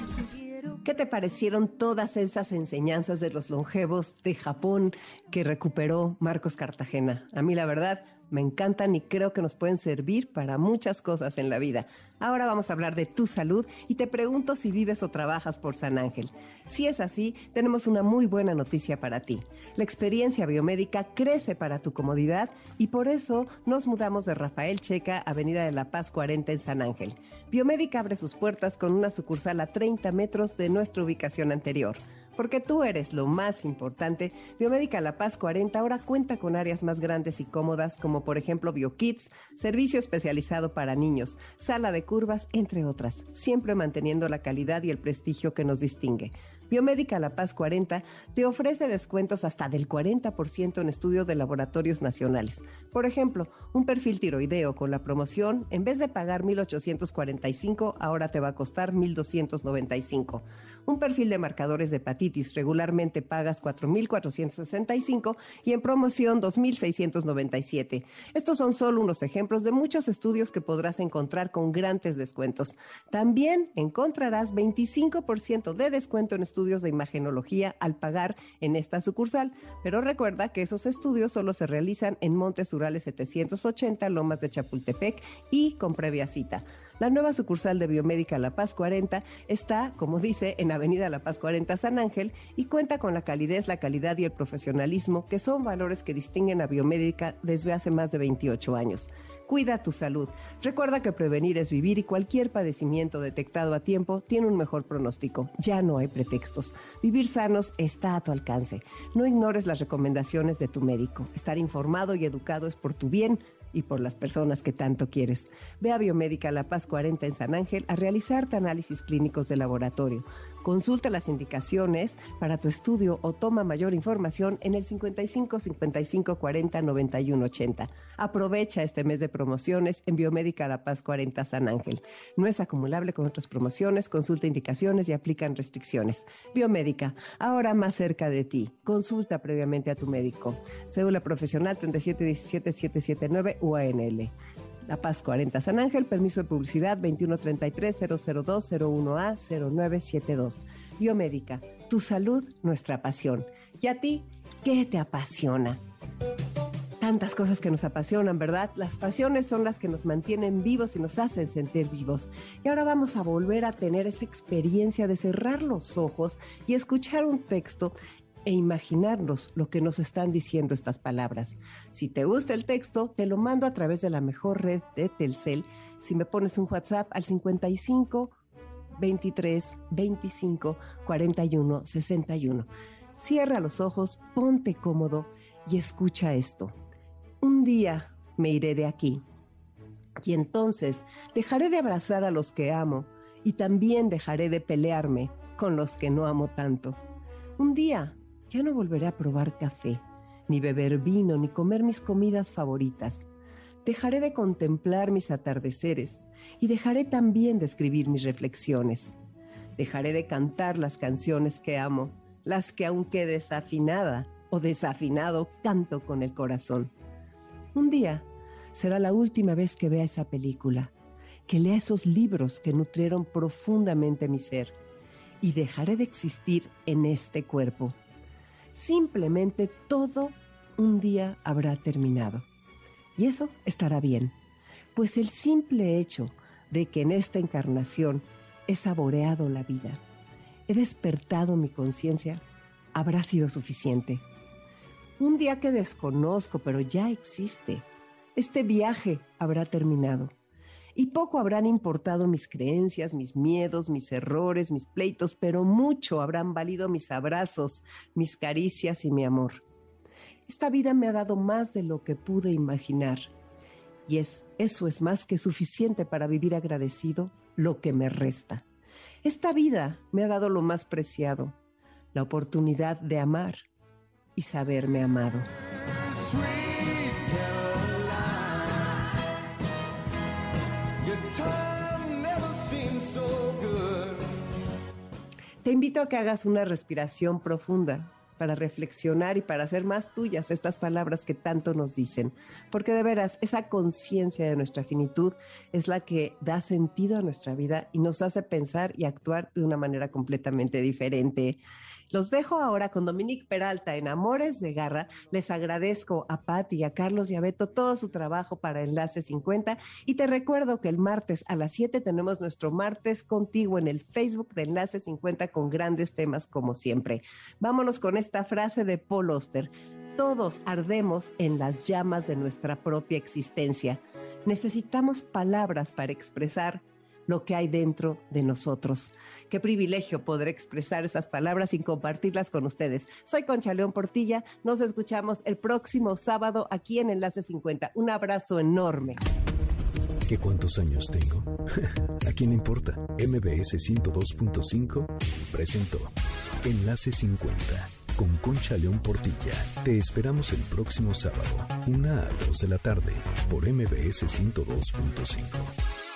¿Qué te parecieron todas esas enseñanzas de los longevos de Japón que recuperó Marcos Cartagena? A mí la verdad me encantan y creo que nos pueden servir para muchas cosas en la vida. Ahora vamos a hablar de tu salud y te pregunto si vives o trabajas por San Ángel. Si es así, tenemos una muy buena noticia para ti. La experiencia biomédica crece para tu comodidad y por eso nos mudamos de Rafael Checa, Avenida de la Paz 40 en San Ángel. Biomédica abre sus puertas con una sucursal a 30 metros de nuestra ubicación anterior. Porque tú eres lo más importante, Biomédica La Paz 40 ahora cuenta con áreas más grandes y cómodas como por ejemplo BioKids, servicio especializado para niños, sala de curvas, entre otras, siempre manteniendo la calidad y el prestigio que nos distingue. Biomédica La Paz 40 te ofrece descuentos hasta del 40% en estudios de laboratorios nacionales. Por ejemplo, un perfil tiroideo con la promoción, en vez de pagar 1.845, ahora te va a costar 1.295. Un perfil de marcadores de hepatitis regularmente pagas 4.465 y en promoción 2.697. Estos son solo unos ejemplos de muchos estudios que podrás encontrar con grandes descuentos. También encontrarás 25% de descuento en estudios de imagenología al pagar en esta sucursal, pero recuerda que esos estudios solo se realizan en Montes Urales 780, Lomas de Chapultepec y con previa cita. La nueva sucursal de Biomédica La Paz 40 está, como dice, en Avenida La Paz 40 San Ángel y cuenta con la calidez, la calidad y el profesionalismo, que son valores que distinguen a Biomédica desde hace más de 28 años. Cuida tu salud. Recuerda que prevenir es vivir y cualquier padecimiento detectado a tiempo tiene un mejor pronóstico. Ya no hay pretextos. Vivir sanos está a tu alcance. No ignores las recomendaciones de tu médico. Estar informado y educado es por tu bien y por las personas que tanto quieres. Ve a Biomédica La Paz 40 en San Ángel a realizarte análisis clínicos de laboratorio. Consulta las indicaciones para tu estudio o toma mayor información en el 55 55 40 91 80. Aprovecha este mes de promociones en Biomédica La Paz 40 San Ángel. No es acumulable con otras promociones, consulta indicaciones y aplican restricciones. Biomédica, ahora más cerca de ti. Consulta previamente a tu médico. Cédula profesional 3717 779 UANL. La Paz 40 San Ángel, permiso de publicidad 2133-002-01A-0972. Biomédica, tu salud, nuestra pasión. ¿Y a ti qué te apasiona? Tantas cosas que nos apasionan, ¿verdad? Las pasiones son las que nos mantienen vivos y nos hacen sentir vivos. Y ahora vamos a volver a tener esa experiencia de cerrar los ojos y escuchar un texto e imaginarnos lo que nos están diciendo estas palabras. Si te gusta el texto, te lo mando a través de la mejor red de Telcel. Si me pones un WhatsApp al 55 23 25 41 61. Cierra los ojos, ponte cómodo y escucha esto. Un día me iré de aquí y entonces dejaré de abrazar a los que amo y también dejaré de pelearme con los que no amo tanto. Un día ya no volveré a probar café, ni beber vino, ni comer mis comidas favoritas. Dejaré de contemplar mis atardeceres y dejaré también de escribir mis reflexiones. Dejaré de cantar las canciones que amo, las que aunque desafinada o desafinado canto con el corazón. Un día será la última vez que vea esa película, que lea esos libros que nutrieron profundamente mi ser y dejaré de existir en este cuerpo. Simplemente todo un día habrá terminado. Y eso estará bien, pues el simple hecho de que en esta encarnación he saboreado la vida, he despertado mi conciencia, habrá sido suficiente. Un día que desconozco, pero ya existe, este viaje habrá terminado. Y poco habrán importado mis creencias, mis miedos, mis errores, mis pleitos, pero mucho habrán valido mis abrazos, mis caricias y mi amor. Esta vida me ha dado más de lo que pude imaginar. Y es, eso es más que suficiente para vivir agradecido lo que me resta. Esta vida me ha dado lo más preciado, la oportunidad de amar y saberme amado. Te invito a que hagas una respiración profunda para reflexionar y para hacer más tuyas estas palabras que tanto nos dicen. Porque de veras, esa conciencia de nuestra finitud es la que da sentido a nuestra vida y nos hace pensar y actuar de una manera completamente diferente. Los dejo ahora con Dominique Peralta en Amores de Garra. Les agradezco a Patti, a Carlos y a Beto todo su trabajo para Enlace 50 y te recuerdo que el martes a las 7 tenemos nuestro martes contigo en el Facebook de Enlace 50 con grandes temas como siempre. Vámonos con esta frase de Paul Oster. Todos ardemos en las llamas de nuestra propia existencia. Necesitamos palabras para expresar lo que hay dentro de nosotros. Qué privilegio poder expresar esas palabras y compartirlas con ustedes. Soy Concha León Portilla. Nos escuchamos el próximo sábado aquí en Enlace 50. Un abrazo enorme. ¿Qué cuántos años tengo? ¿A quién importa? MBS 102.5 presentó Enlace 50 con Concha León Portilla. Te esperamos el próximo sábado, una a 2 de la tarde, por MBS 102.5.